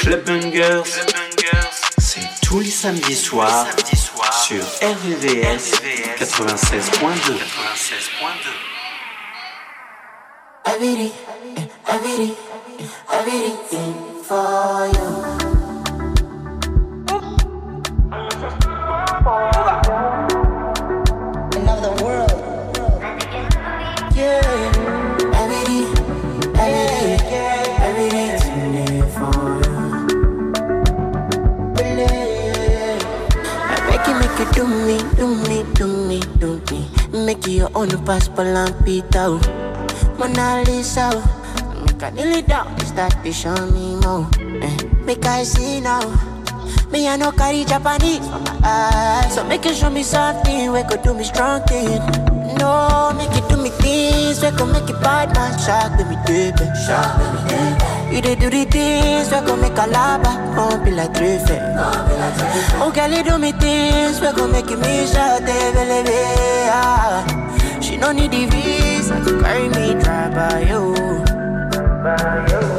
Club Bangers, c'est tous les samedis soirs sur RVVS 96.2. Everything, everything, everything for you. Make you on the passport and pita. Mona Lisa. Make I kneel it down, start to show me more. Eh. Make I see now. Me I no carry Japanese. So make you show me something we could do me strong thing. No, make you do me things we could make it bad man shock me, baby. Shock me, baby. You dey do the things we gon' make a lava Won't be like three Oh girl, you do me things we gon' make me shout baby, ah. No need the visa. To carry me drive by you. By you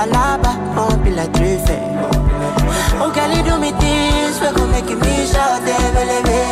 calaba, won't be like three Oh, girl, you do me things, we gon' make me shout, baby, ah.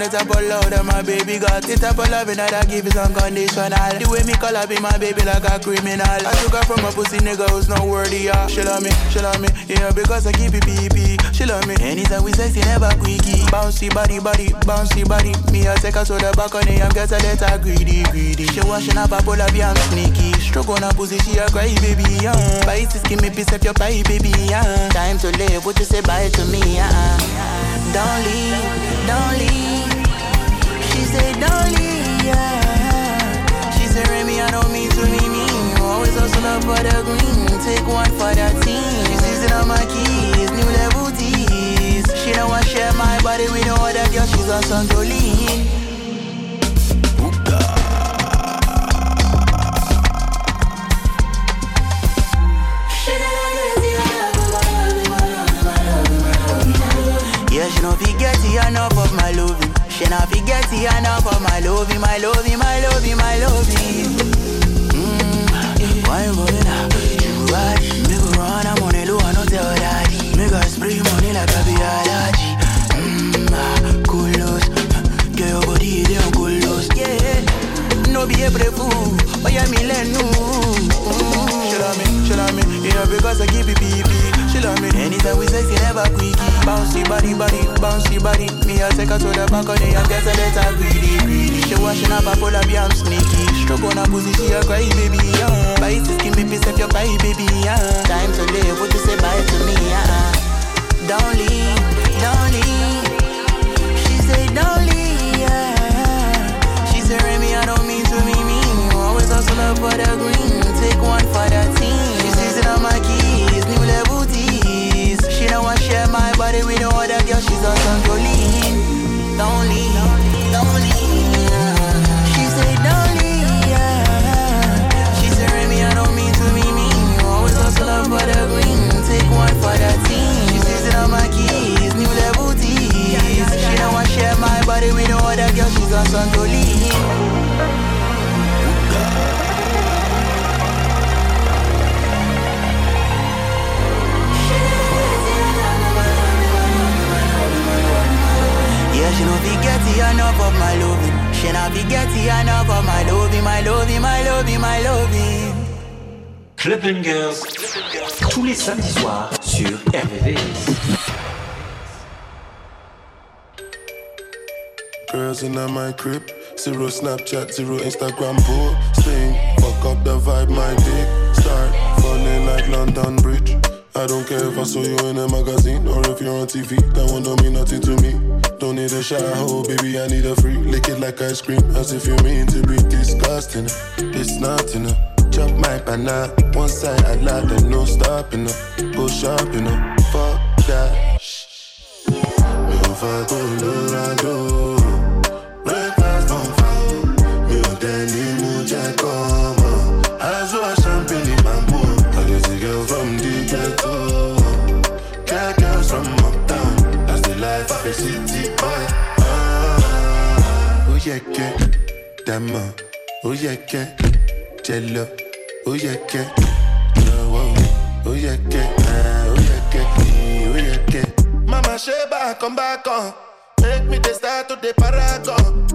The type of love my baby got. The type of loving that I give is unconditional. The way me call her be my baby like a criminal. I took her from a pussy nigga who's not worthy, yeah. She love me, she love me, yeah, because I keep it PP. She love me. Anytime we sexy, never quickie. Bouncy body, body, bouncy body. Me, I take her to the back on the I'm get a letter greedy, greedy. She washing up a up, yeah, I'm sneaky. Stroke on pussy, she a cry, baby, yeah. To skin me, piece of your pie, baby, yeah. Time to live, what you say bye to me, yeah. Don't leave, don't leave say don't leave, yeah. She said, Remy, I don't mean to be mean. Always hustle up for the green. Take one for the team. She's in on my keys, new level tees. She don't want share my body with no other girl. She's a Santolini. Yeah, she don't forget enough of my loving. She not forget enough for my love, my love, my love, my love. Mmm, why you going up? You right, me go run, I'm on a low, I know tell daddy. Me go spray money like a be allergy. Mmm, cool ah, get your body, on cool yeah. No be a brave fool, but yeah, me let no. She love me, love me, yeah, because I keep it pee she love me. Anytime we sexy, never quickie. Bouncy body, body, bouncy body. Me, I take her to the balcony and get a letter greedy, greedy. She washing up, I pull up, yeah, I'm sneaky. Stroke on her pussy, she a cry, baby, yeah. Bite the skin, me say your bye, baby, yeah. Time to live, would you say bye to me, yeah? Don't leave, don't leave. She say don't leave, yeah. She say Remy, I don't mean to be mean. Always hustle up for the green, take one for the team. She sees it on my keys, body with no other girl. She's Jolene. Don't leave, don't leave. She say don't leave, yeah. She say Remy, I don't mean to be mean. You Always hustle up for the green, take one for the team. She sees it on my keys, Club Bangers, tous les samedis soirs sur RVVS. Girls in my crib, zero Snapchat, zero Instagram posting. Fuck up the vibe, my dick start falling like London Bridge. I don't care if I saw you in a magazine or if you're on TV. That one don't mean nothing to me. Don't need a shower, oh baby, I need a free. Lick it like ice cream, as if you mean to be disgusting. It's not enough. Chop my banana, one side I lie, then no stopping up. Go shopping up, fuck that. Mi ò fa Colorado, breakfast don't fall. Mi ò dẹ̀ ní mú jẹ́ kọ́mọ. Aṣọ champagne in my mood. I get a girl from the. Cat girls from uptown. That's the life of a city boy. Ah, oh yeah, yeah. Dama, oh yeah, yeah. Jello, oh yeah, yeah. Oh, oh, oh yeah, yeah. Ah, oh yeah, yeah. Eh, Oh yeah, yeah. Mama come back on. Make me the start to the paragon.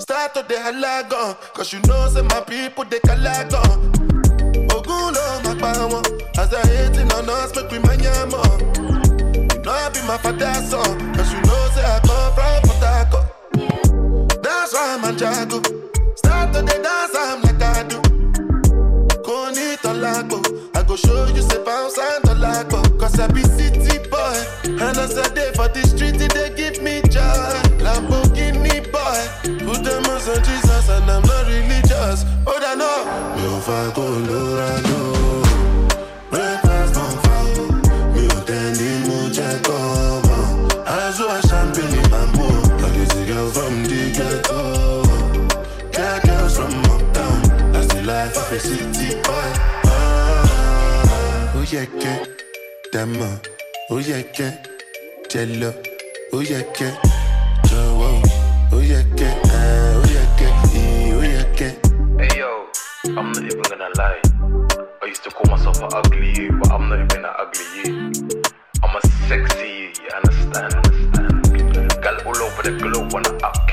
Start to the halagon. Cause you know, say my people, they calagon. Ogun lo ma pa wọn. As I hating on us, make we manya more. You know I be my father's son. Cause you know, say I come from Port Harcourt. That's why I'm a jago. Start to the dance, I'm like I I go show you say bounce and tolago. Cause I be city boy. And as I day for the street, they give me joy. Lamborghini boy. Put them on Jesus and I'm not religious. Oh, I know. Aṣọ champagne in my mood. I girl from the ghetto. Girls from uptown. That's the life. Oh yeah, yeah. Jello, oh yeah, yeah. Eh, oh yeah, yeah. Hey yo, I'm not even gonna lie. I used to call myself an ugly you, but I'm not even an ugly you. I'm a sexy you, you understand? understand? Girl all over the globe wanna up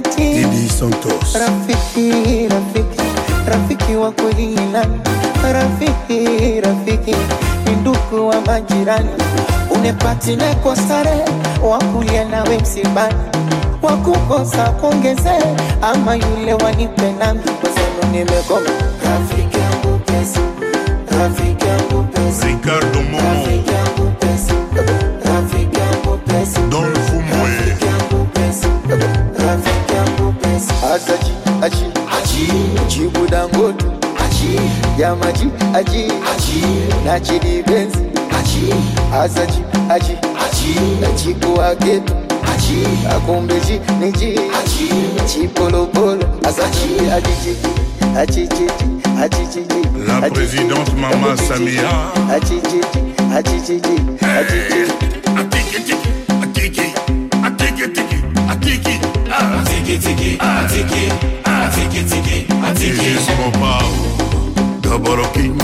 Didi Santos. Rafiki, rafiki, rafiki wa kweli? Rafiki, rafiki ni ndugu wa majirani, unepati kwa sare wakulia nawe msibani, wakukosa kuongeze ama yule wanipe nami, kwa sababu nimegoma. Rafiki yangu pesa, rafiki yangu pesa Ricardo Momo. aji. Na benzi aji. Na chiku aketu akumbeji niji. La présidente Maman Samia. Atiki ah, Ajijiji, ajijiji, ajijiji. Gigi Mopao. Double King.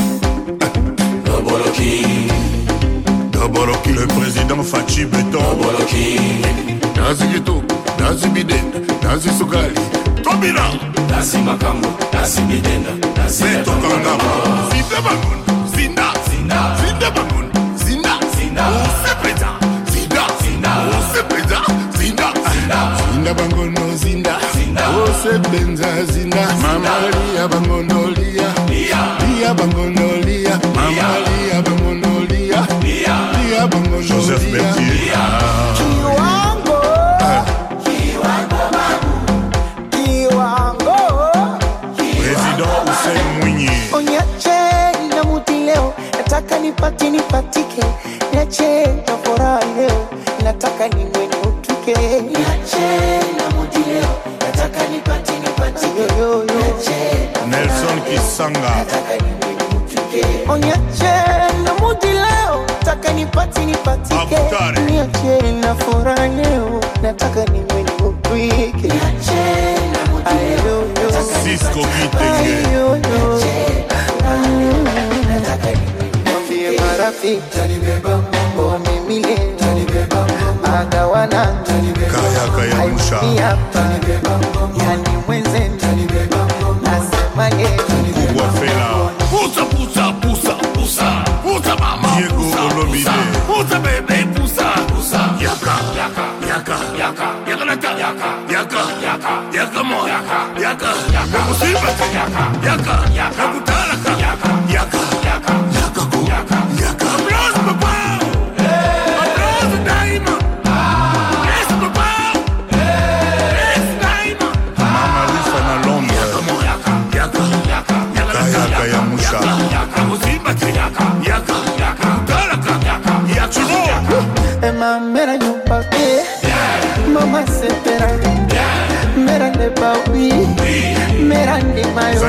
Double King. Double King. Le président Fatshi Béton. King. Nazi Gitu. Nazi Biden. Nazi Sukali. Tobina. Nasi Makambo. Nasi Bidenda. Nasi Beto Kangama. Zinda Bangun. Zinda. Zinda. Zinda Bangun. Zinda. Zinda. Ose Preza. Zinda. Zinda. Ose Preza. Zinda. Zinda. Zinda Bangono Zinda. Ose Benza Zinda. Mama Lia bangondolia Lia. bangondolia Mama Lia Bangono Lia. Lia. Lia Joseph Bertier. Kiwango, kiwango. Président Hussein Mwinyi. Onyache na muti leo, nataka nipati nipatike, niache na furaha leo, nataka niwe yake. Niache na nataka. Nelson Kisanga. Niache na mudi leo, nataka nipati nipate. Niache na furaha leo, nataka niwe niwekuike. Niache na mudi leo, nataka Kitenge. Niache na mudi leo, nataka mambo mimi leo agawana Kaya Kaya Musha. Haifuni hapa yani mwenzenu nasema leo Kubwa Fela. Pusa, pusa, pusa, pusa. Pusa, mama. Diego Olomide. pusa. Bebe, pusa. Pusa. Yaka. Yaka. Yaka. Yaka. Yaka nata. Yaka. Yaka. Yaka. Yaka mo. Yaka. Yaka. Yaka. Musiba. Yaka. Yaka. Yaka. Kutalaka. mera nyumba eh. mama sepera mera neba wi mera ndima yo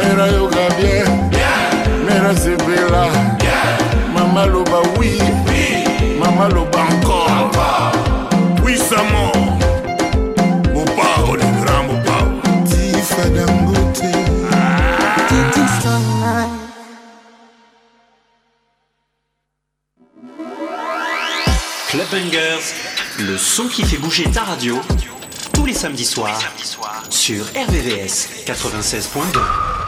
mera yoka bien mera sepela mama loba wi mama loba encore oui, oui. oui. oui. oui. oui. oui. oui. Le son qui fait bouger ta radio, tous les samedis soirs, sur RVVS 96.2.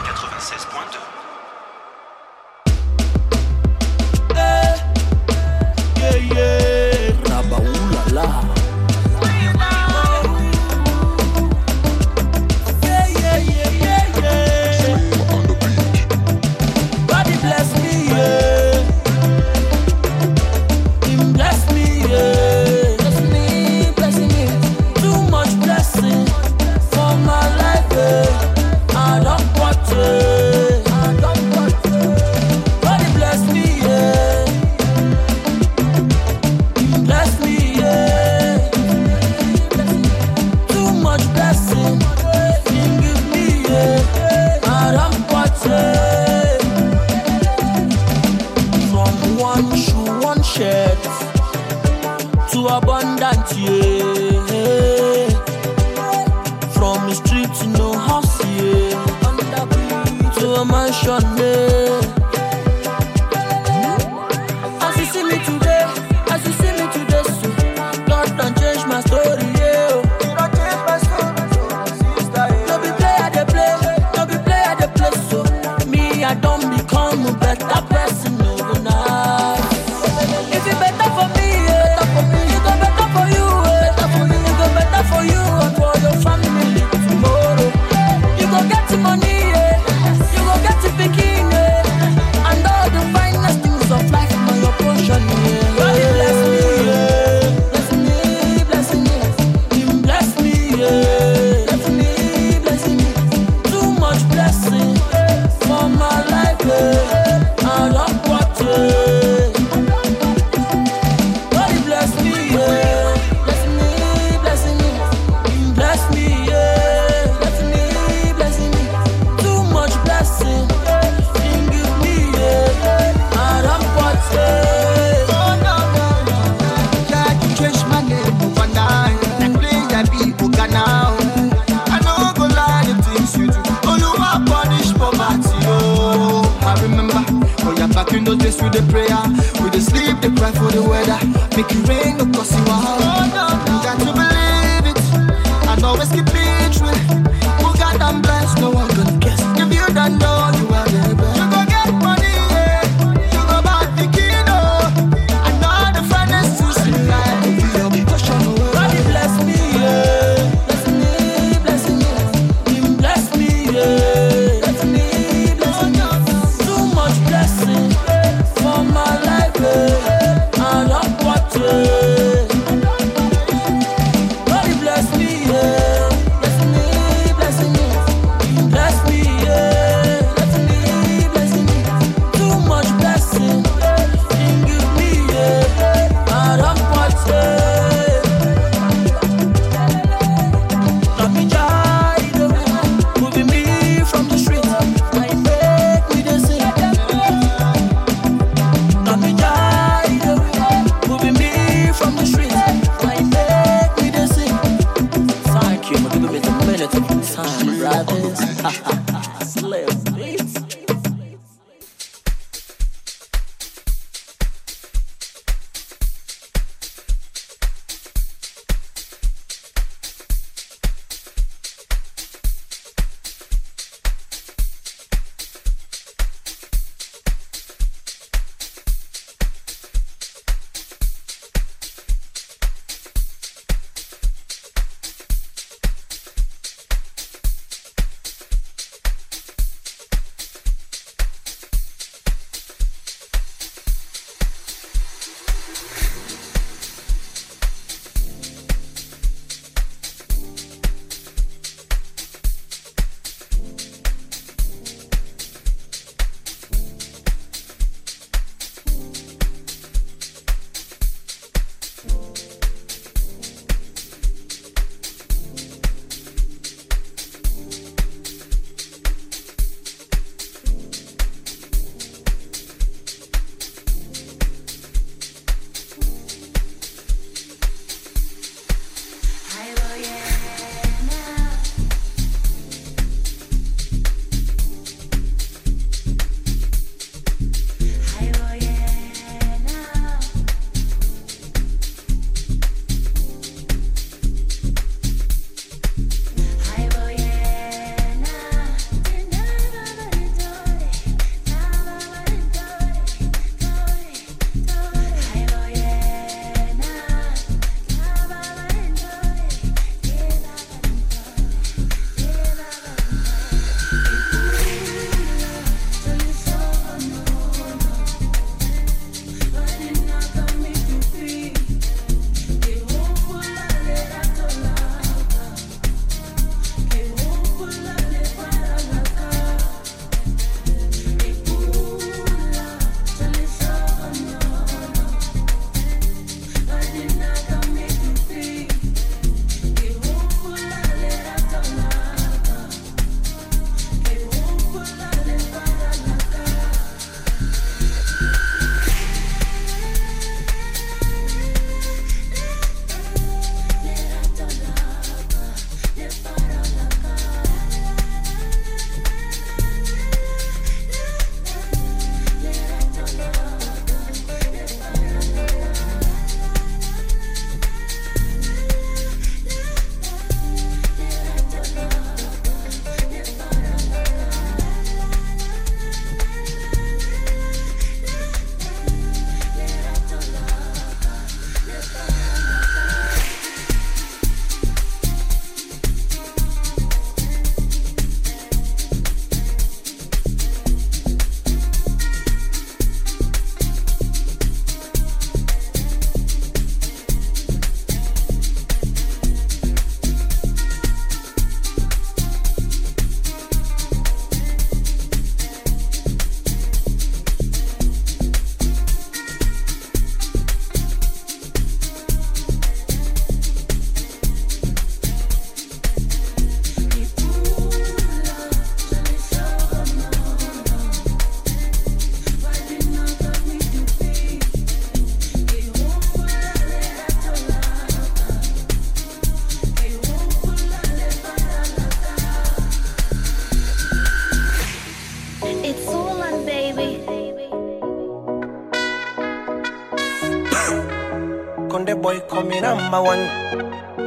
number one.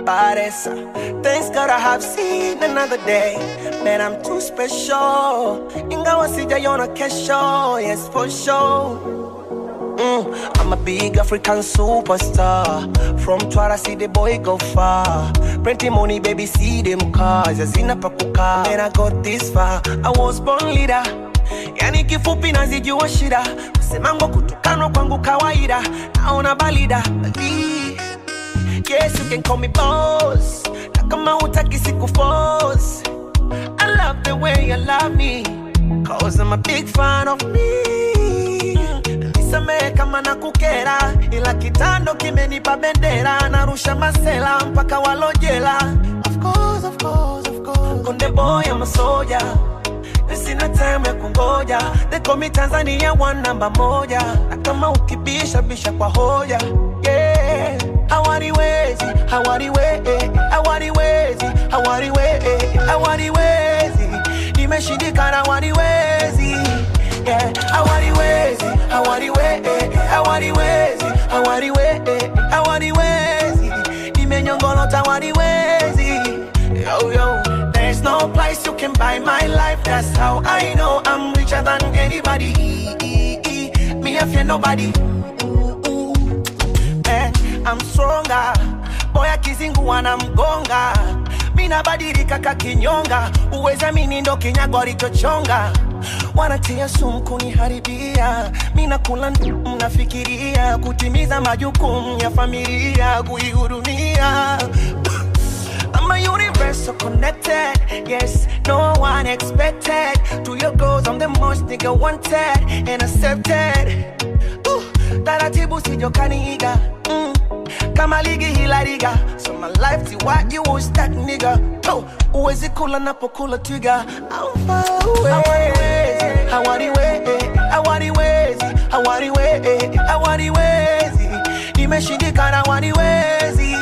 Paresa. Thanks God I have seen another day. Man, I'm too special. Ingawa sijaiona kesho, yes for sure. Mm, I'm a big African superstar. From Twara, see the boy go far. Plenty money, baby, see them cars. Hazina pa kukaa. Man, I got this far. I was born leader. Yani kifupi nazijua shida. Kusemango kutukanwa kwangu kawaida. Naona balida. Bali. Yes, you can call me boss. Na kama hutaki siku force. I love the way you love me. Cause I'm a big fan of me. Nisamehe kama na kukera, ila kitando kimenipa bendera. Narusha masela mpaka walojela. Of course, of course, of course. Konde boy, I'm a soldier. Na Sina time ya kungoja. They call me Tanzania one namba moja. Na kama ukibisha bisha kwa hoja. Yeah. Hawaniwezi, hawaniwezi, hawaniwezi, hawaniwezi, hawaniwezi. Nimeshindikana hawaniwezi. Yeah. Hawaniwezi, hawaniwezi, hawaniwezi, hawaniwezi, hawaniwezi. Nimenyongolota hawaniwezi. Yo, yo. There's no price you can buy my life. That's how I know I'm richer than anybody. Me, I fear nobody. I'm stronger. Boya kizingu wana anamgonga. Mina badilika kakinyonga. Uweza mini ndo kinyago alichochonga. Wanatia sumu kuniharibia. Mina kula mnafikiria kutimiza majukumu ya familia kuihudumia. I'm a universal connected. Yes, no one expected. To your goals, I'm the most nigga wanted and accepted. Taratibu sijokaniiga mm. Kama ligi hila riga so my life ti what you was that nigga oh, uwezi kula napokula twiga I'm far away hawaniwezi hawaniwezi hawaniwezi hawaniwezi nimeshindikana hawaniwezi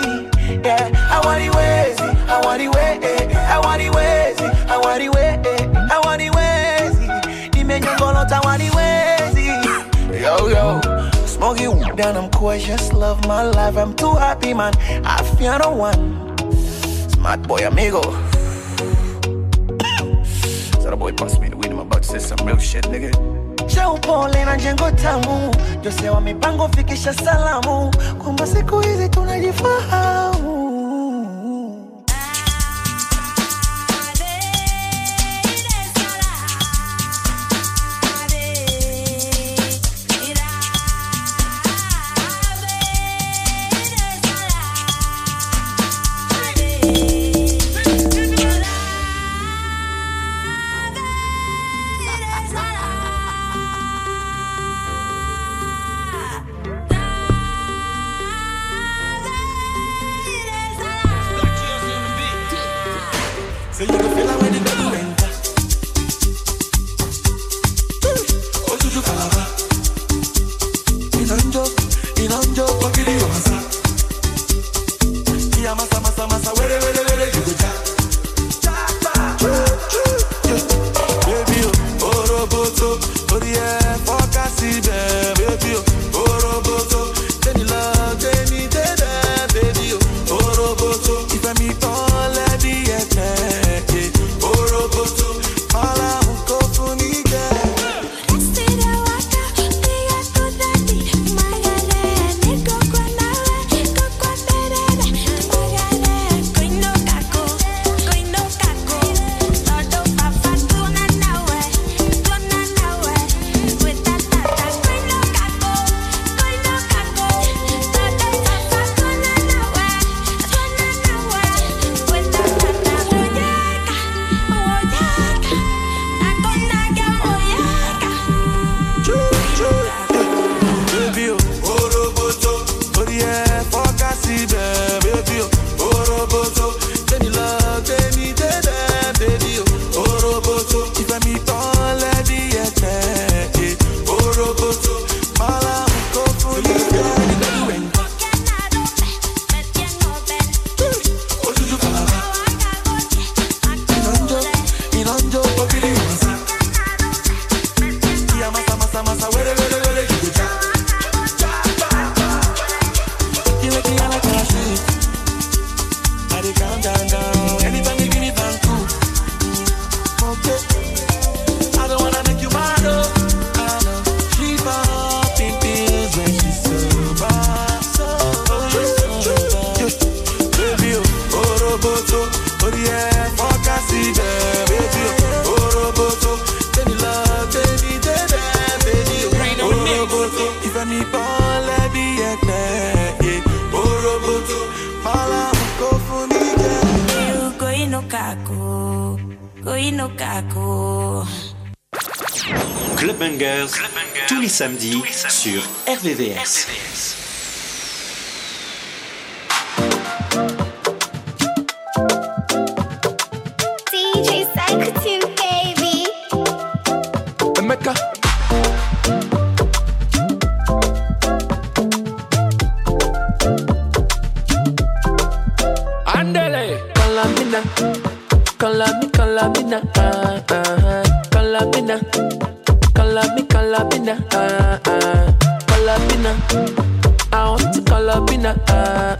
yeah hawaniwezi hawaniwezi hawaniwezi hawaniwezi hawaniwezi nimenyongolota yo Weed down, I'm just love my life. I'm too happy, man. I feel no one. Smart boy, amigo. so the boy passed me the weed, I'm about to say some real shit, nigga. cha upole na jengo tamu jose wa mipango fikisha salamu kwamba siku hizi Calabina, ah, uh-huh. ah, Calabina, Calabi, Calabina, ah, uh-huh. ah, Calabina. I want to Calabina, ah, uh-huh.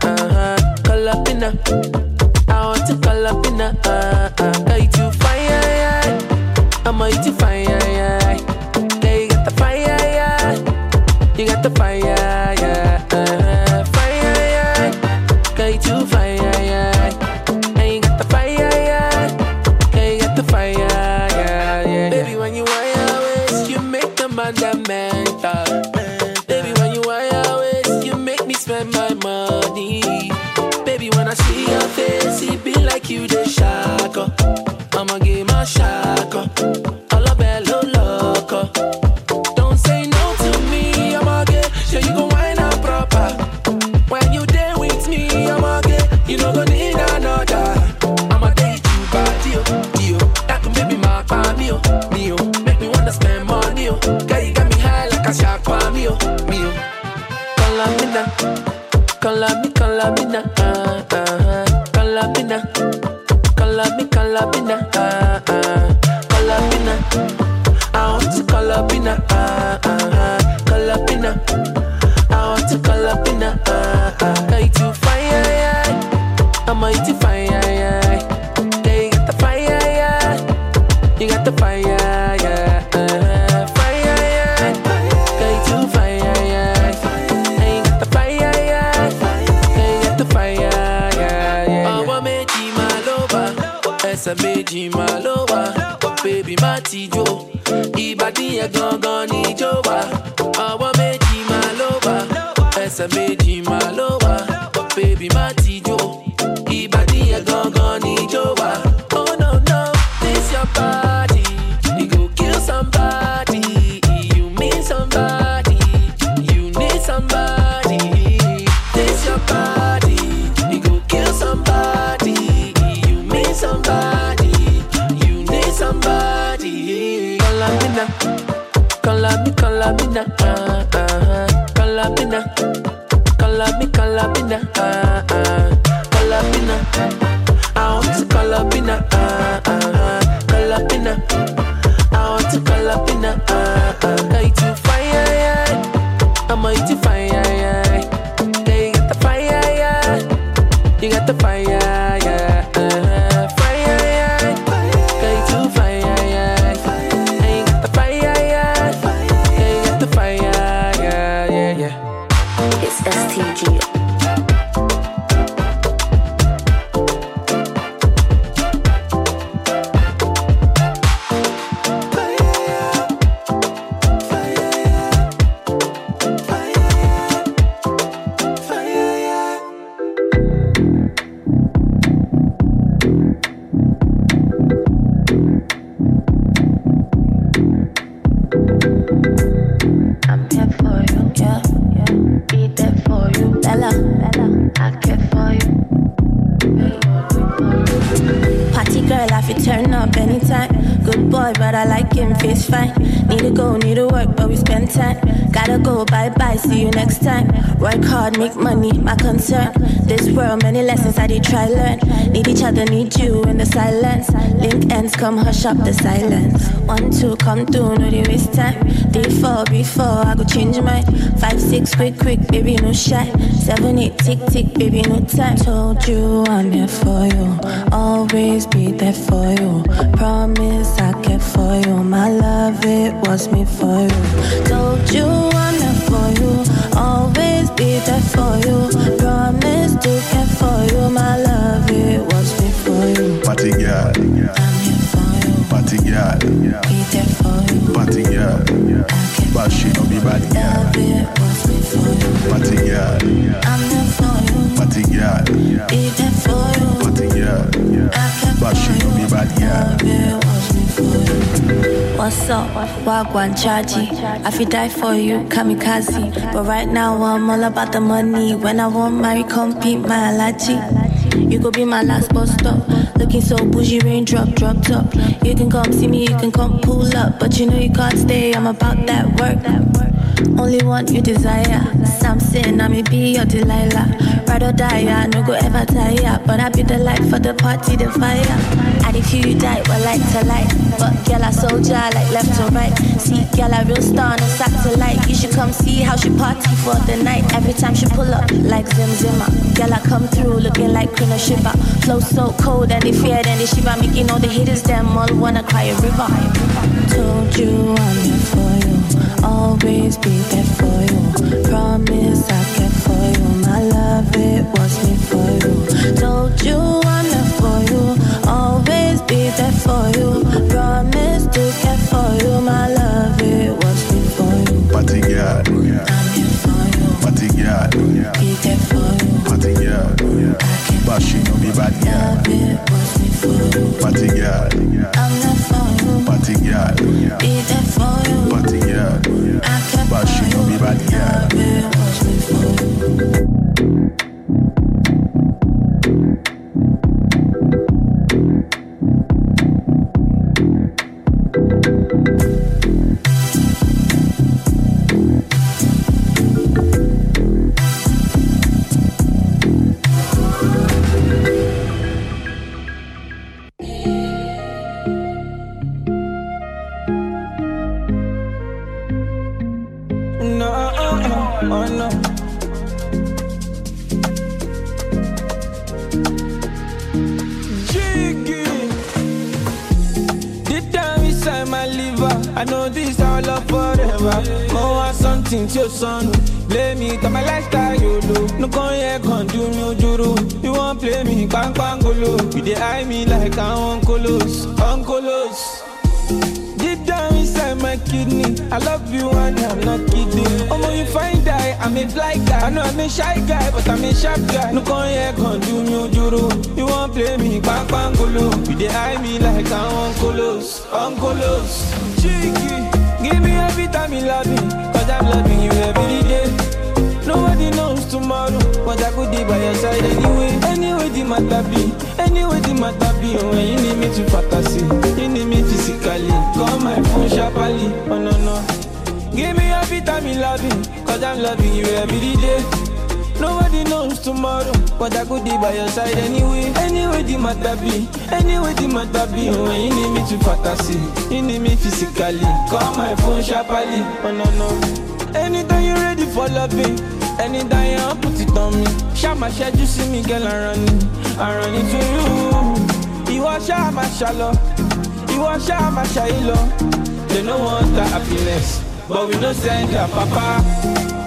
ẹsẹ̀ méjì máa ló wà. Bébí má ti jó. Ìbàdí yẹn gangan ní ijó wa ọwọ́ méjì máa ló wà. Ẹsẹ̀ méjì máa ló wà. Bébí má ti jó. spend time. Gotta go bye bye, see you next time. Work hard, make money, my concern. This world, many lessons I did try learn. Need each other, need you in the silence. Link ends, come hush up the silence. One, two, come through, no they waste time. Three, four, before I go change mine. Five, six, quick, quick, baby, no shy. Seven, eight, tick, tick, baby, no time. Told you I'm here for you. Always be there for you. Promise I care for you. My love, it was me for you. Told you I'm for you, always be there for you. Promise to care for you, my love. It was before you. Party girl, I'm here for you. Party girl, be there for you. Party girl, but she don't be bad girl. It was before you. Party girl, I'm there for you. Party girl, be there for you. Party girl, but she don't be bad girl. What's up? Wagwan Chaji. I feel die for you, kamikaze. But right now I'm all about the money. When I want marry, compete my allergy. You could be my last bus stop. Looking so bougie, raindrop, drop top. You can come see me, you can come pull up. But you know you can't stay, I'm about that work. Only one you desire. Samson, I may be your Delilah. Ride or die, I no go ever tire. But I be the light for the party, the fire. If you die, well, like to light. But girl, I soldier, like left to right. See, girl, I real star on a satellite. You should come see how she party for the night. Every time she pull up, like Zim Zimmer. Girl, I come through looking like of Shiva. Flow so cold and they fear, then they shiver. Making all the haters, them all wanna cry a river. Told you I'm here for you. Always be there for you. Promise I care for you. My love, it was me for you. Told you I'm Be bad girl. Party girl. I'm there for you. Party girl. Be there for you. Shy guy, but I'm a sharp guy. No come here, come do me ojoro. You won't play me, bang bang golo. You dey eye me like I'm uncolos, uncolos. Cheeky, give me every time you love me, cause I'm loving you every day. Nobody knows tomorrow, but I could be by your side anyway. Anyway, the matter be, anyway, the matter be. When you need me to fantasy, you need me physically. Call my phone sharply, oh no no. Give me every time you love me, cause I'm loving you every day. Nobody knows tomorrow, but I could be by your side anyway. Anyway, the matter be, anyway, the matter be. When you need me to fantasy, you need me physically. Call my phone sharply, oh no no. Anytime you're ready for loving, anytime you want put it on me. Shama shed you see me, girl, I run it, I run it to you. You want Shama shallow, you want Shama shallow. They no want the happiness, but we no send their papa.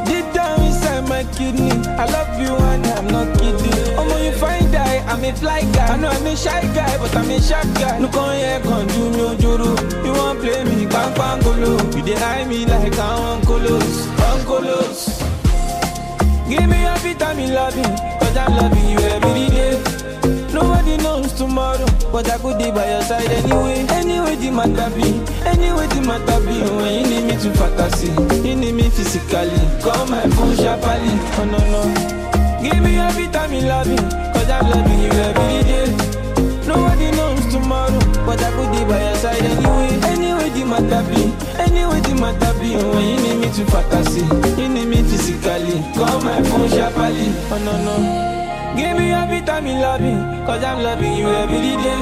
My kidney, I love you and I'm not kidding. Omo, you find die, I'm a fly guy. I know I'm a shy guy, but I'm a sharp guy. No come here, come do me ojoro. You want play me, bang bang golo. You dey eye me like I'm uncolos, uncolos. Give me you love me, cause I'm loving you every day. Nobody knows tomorrow, but I could be by your side anyway. Anyway, the matter be, anyway, the matter be. When you need me to fantasy, you need me physically. Call my phone sharply, oh no no. Give me every time you love me, cause I'm loving you every day. Nobody knows tomorrow, but I could be by your side anyway. Anyway, the matter be, anyway, the matter be. When you need me to fantasy, you need me physically. Call my phone sharply, oh no no. Give me every time you love me, cause I'm loving you every day.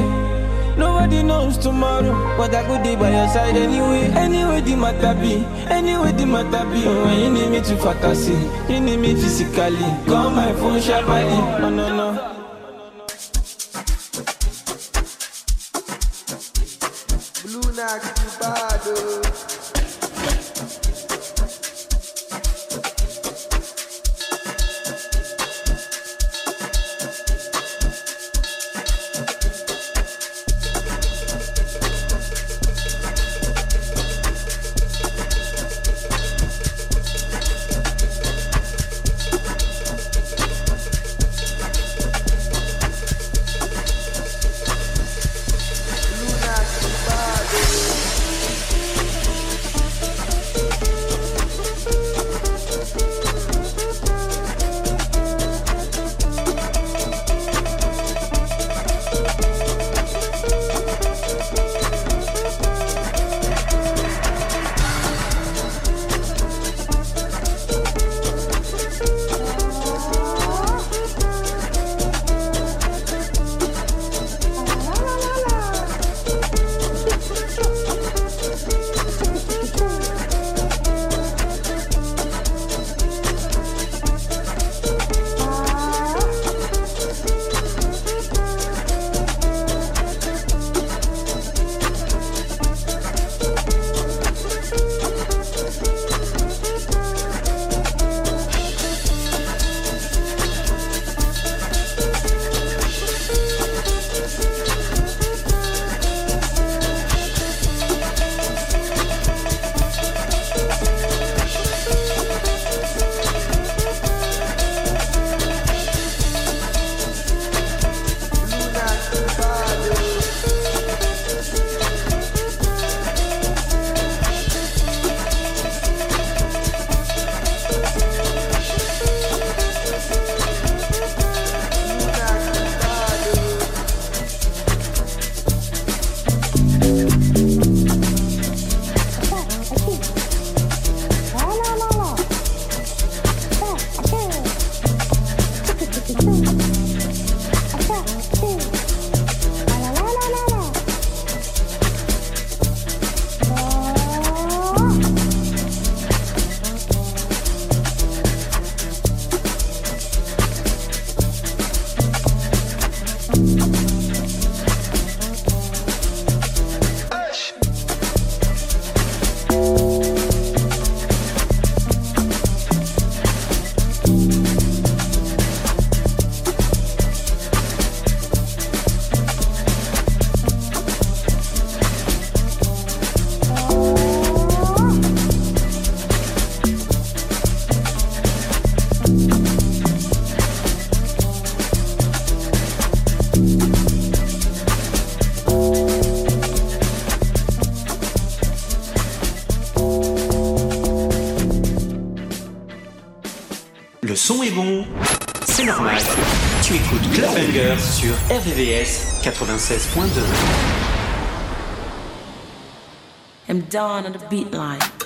Nobody knows tomorrow, but I could be by your side anyway. Anyway, the matter be, anyway, the matter be. When you need me to fantasy, you need me physically. Call my phone sharply, oh no no. Blue Nax, you bad, oh. RVVS 96.2. I'm down on the beat line.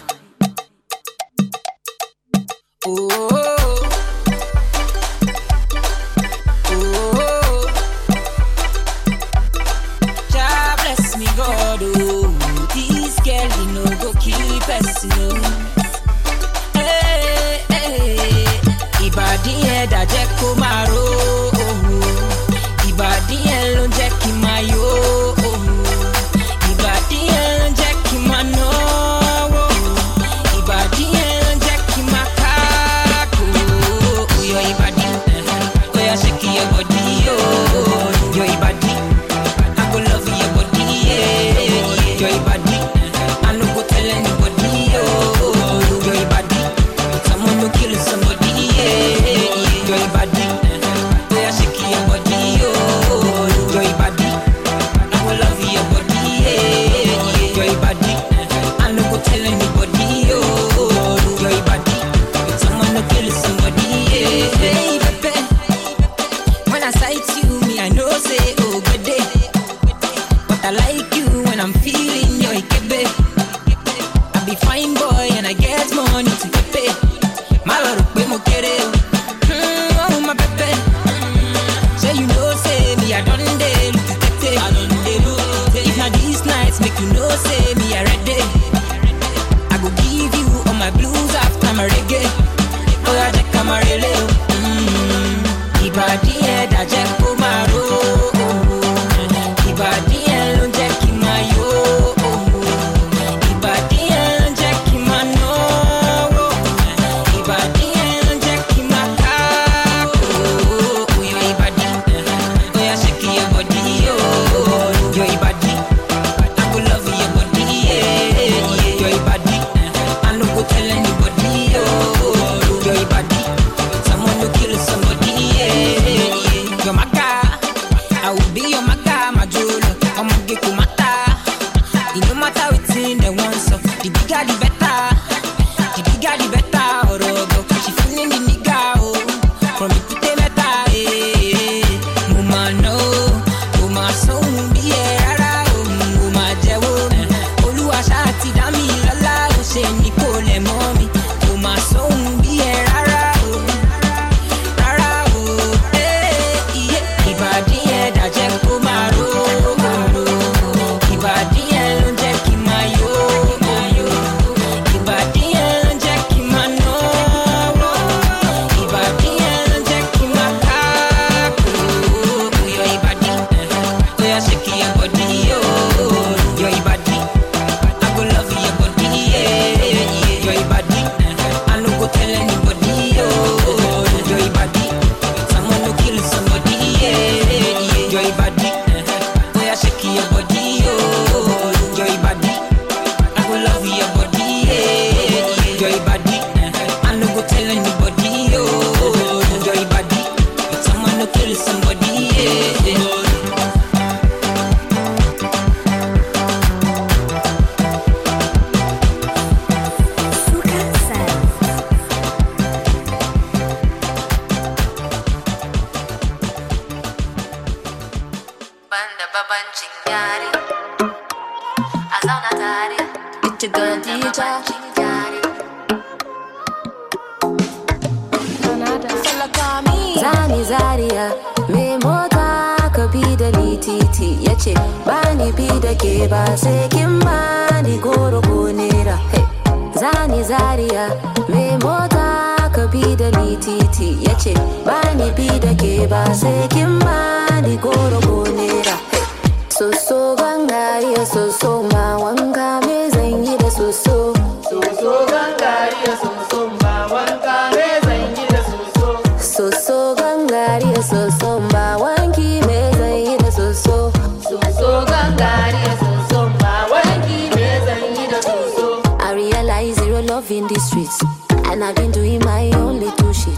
these streets. And I've been doing my own little shit.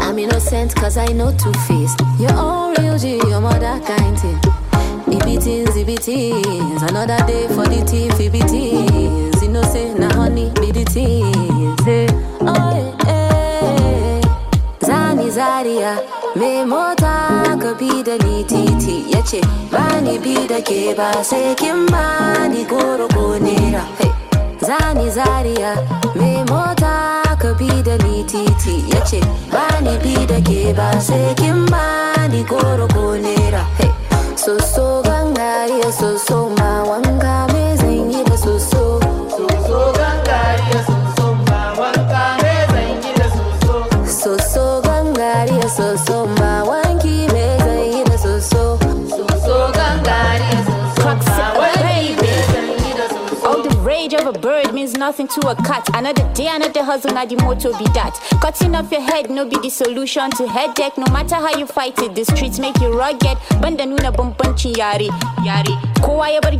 I'm innocent cause I know two faced. You're all real G, your mother kind thing. Ibitins, ibitins. Another day for the tea, ibitins. Innocent, na honey, be the teens. Hey. Oh, hey. Eh. Zani Zaria, me mota ka bi ni titi yace bani bida keba se ba sai kin bani. Hey. Zani Zaria me mota ka bi da ni titi ya ce ba ni bi da ke ba sai kin ba ni goro ko nera hey. Soso gangariya soso ma wanka bird means nothing to a cat. Another day, another hustle, now the motto be that. Cutting off your head, no be the solution to headache. No matter how you fight it, the streets make you rugged. Banda nuna bambancin yari, yari. Kowa ya bar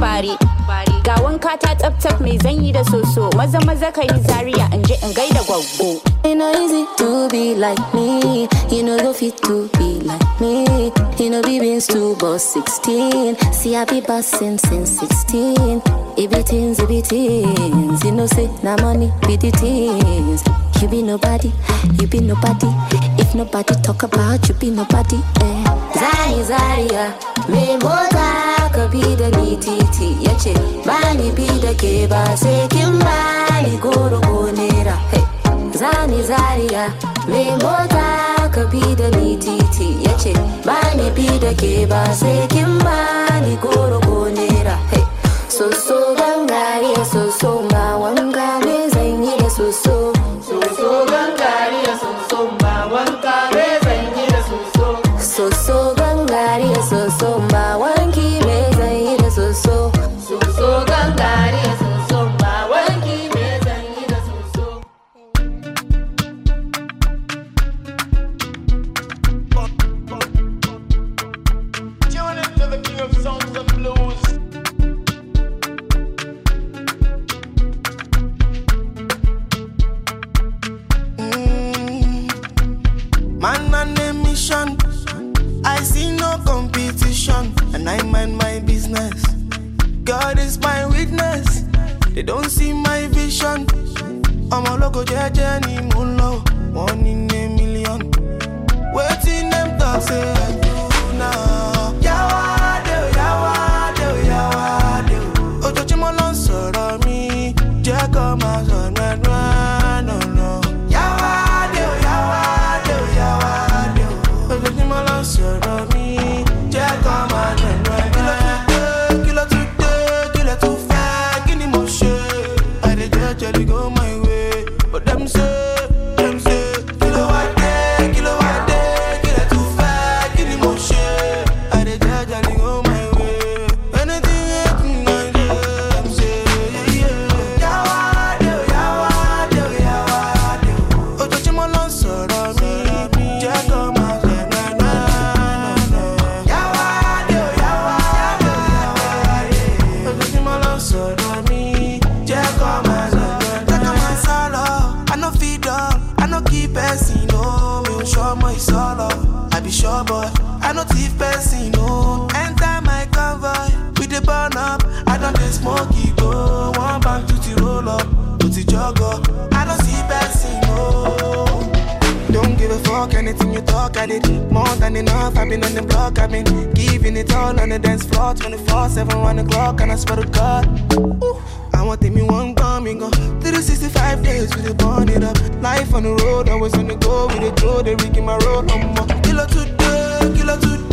bare. Ga wanka ta tsaf tsaf mai zanyi da soso. Maza maza ka yi zaria in je in gaida gwaggo. It no easy to be like me. You know go fit to be like me. You know be beans to boss 16. See I be bossing since 16. It be. You know say na money be the things. You be nobody, you be nobody. If nobody talk about you, be nobody. Eh. Zani Zaria, me ka bi da ni titi ya ce bani bi da ke ba sai kin bani goro ko nera. Zani Zaria, me mota ka bi da ni titi ya ce bani bi da ke ba sai kin bani goro ko nera. Soso gangariya soso ma wanga no thief person, no. Enter my convoy, we dey burn up, I don dey smoke go. One bank to ti roll up, to ti jog up, I no see person, no. Don't give a fuck anything you talk, I did more than enough. I've been on the block, I've been giving it all on the dance floor 24 7 round the clock, and I swear to God. Ooh, I want me one me go 365 days, we dey burn it up. Life on the road, always on the go, with the throw the rig in my road. Kilo today, kilo today, kilo too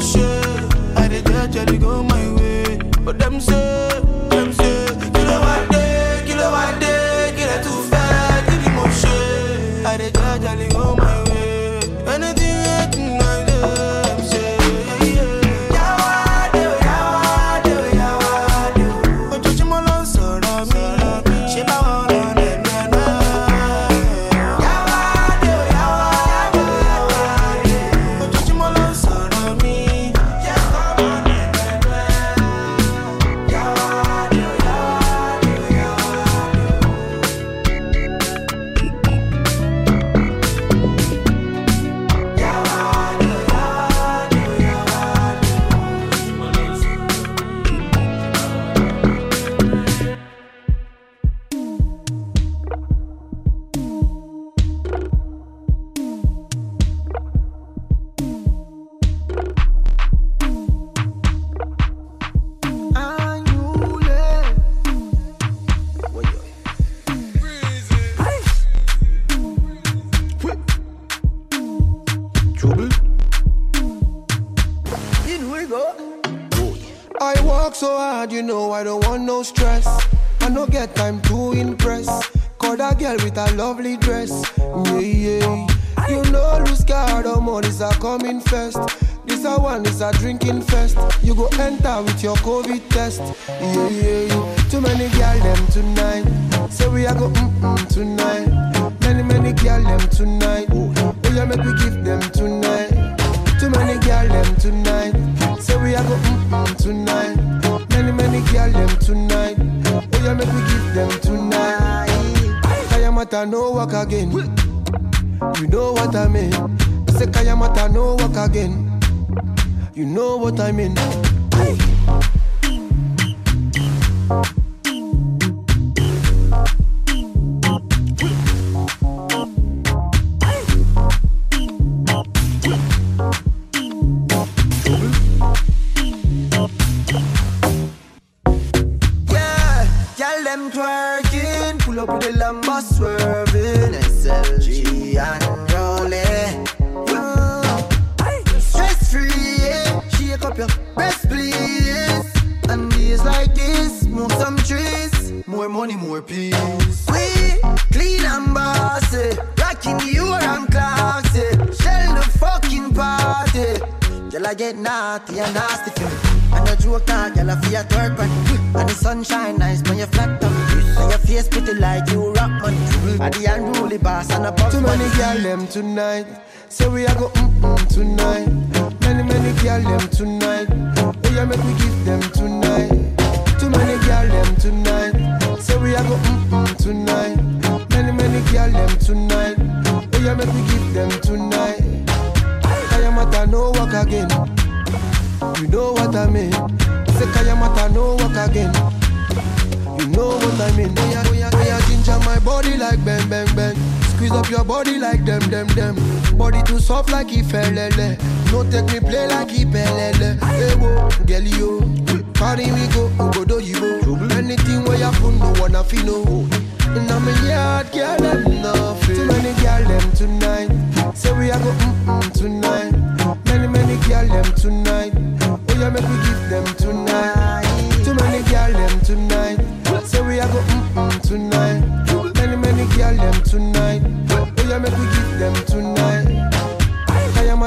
far, kini mo ṣe. I jejely go my way, but them say, mad, you know I don't want no stress. I no get time to impress. Call that girl with a lovely dress. Yeah, yeah. You know, lose guard, oh, more is a coming fest. This a one is a drinking fest. You go enter with your COVID test. Yeah, yeah, yeah. Too many girl them tonight. Say we a go mm mm tonight. Many many girl them tonight. Oh yeah, make we give them tonight. Too many girl them tonight. Say we a go mm mm tonight. Many many girl them tonight. Oh yeah, make we give them tonight. Kayamata no work again. You know what I mean. Say Kayamata no work again. You know what I mean. Yeah, tonight. Say we a go mm mm tonight. Many many girl them tonight. Oh yeah, make we give them tonight. Too many girl them tonight. Say we a go mm mm tonight. Many many girl them tonight. Oh yeah, make we give them tonight. Kayamata no work again. You know what I mean. Say Kayamata no work again. You know what I mean. Oh yeah, oh yeah, ginger my body like bang bang bang. Squeeze up your body like. Body too soft like he Ifelele. No take me play like he Ipelele. Hey wo, girl yo. Party we go, Obodo you go. Anything where you put no wanna feel no. And I'm yard girl them nothing. Too many girl them tonight. Say we a go mm mm tonight. Many many girl them tonight. Oh yeah, make we give them tonight.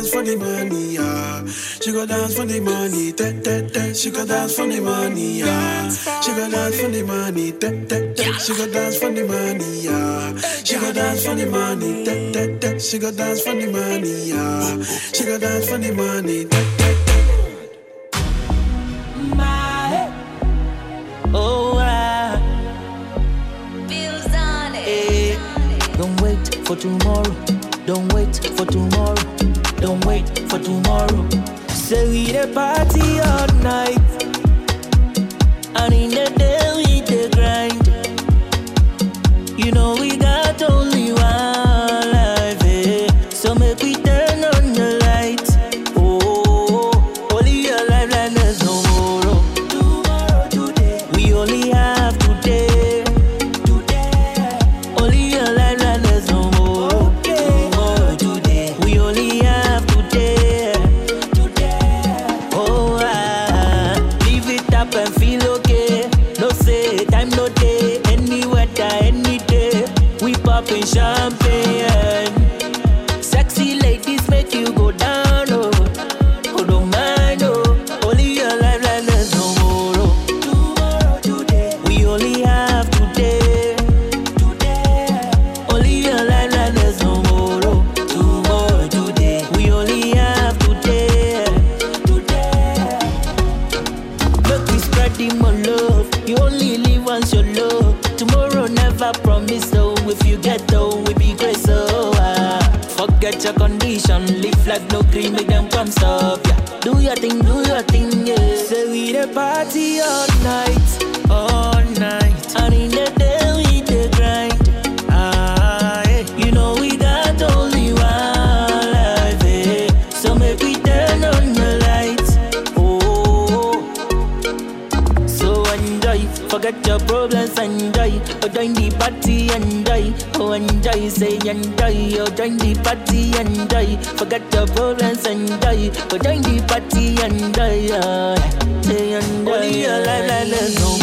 dance for the money, yeah. She go dance for the money, te te te. She go dance for the money, yeah. She go dance for the money, te te te. She go dance for the money, yeah. She go dance for the money, te te te. She go dance for the money, yeah. She go dance for the money, te te te. My, oh, ah. Bills on it. Eh, Don't wait for tomorrow. Don't wait for tomorrow. Don't wait for tomorrow. Say we the party all night. And in the day we the grind. You know life make them come stop, yeah. Do your thing, do your thing, yeah. Say we the party all night, all night. And in the day we the grind, ah, yeah. You know we got only one life, eh. So make we turn on the lights, oh. So enjoy, forget your problems, enjoy. Join the party, enjoy. Oh, enjoy, say enjoy. Oh, join the party, enjoy. Forget your problems, enjoy. Oh, join the party, enjoy. Oh, say enjoy. Only your life like no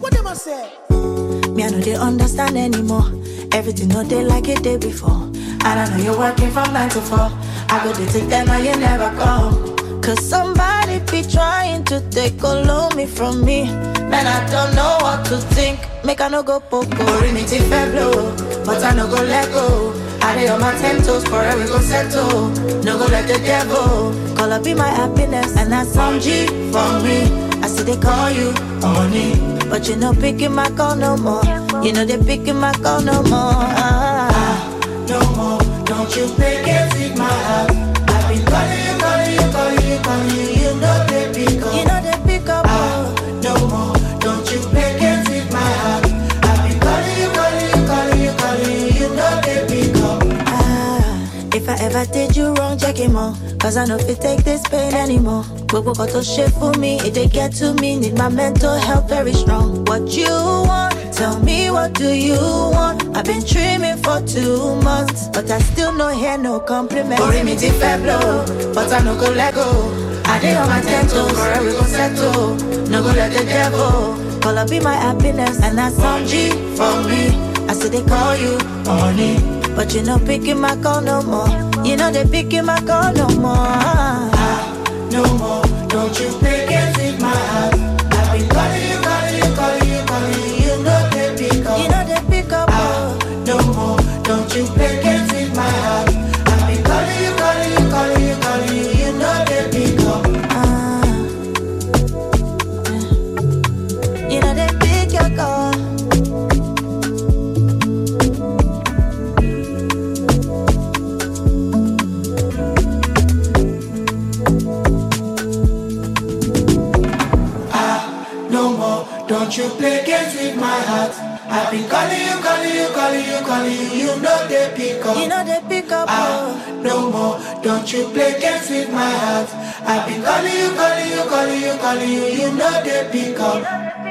What them I say? Me, I know they understand anymore. Everything not they like it day before. And I know you're working from nine to four. I go to take them and you never come. Cause somebody be trying to take all of me from me. Man, I don't know what to think. Make I no go poco. Rimity fair blow, but I no go let go. I lay on my ten toes, forever go settle. No go let the devil call up be my happiness, and that's some G for me. I see they call you honey, but you no picking my call no more. You know they picking my call no more. Ah, No more, don't you pick and feed my heart. I've been calling If I did you wrong, check him out. Cause I know if it take this pain anymore. Gbogbo kan tó ṣe fún mi, it dey get to me. Need my mental health very strong. What you want? Tell me what do you want? I've been dreaming for two months, but I still no hear no compliment. Orí mi ti fẹ́ blow, but I no go let go. I dey on my ten toes, forever we go settle. No go let the devil Call up be my happiness, and that's on G for me. I said they call you honey, but you know picking my call no more. You know they picking my call no more. Ah, no more. Don't you play games with my heart. I've been calling Don't you play games with my heart. I've been calling you, calling you, calling you, calling you. You know they pick up. You know they pick up. Ah, no more. Don't you play games with my heart. I've been calling you, calling you, calling you, calling you. You know they pick up.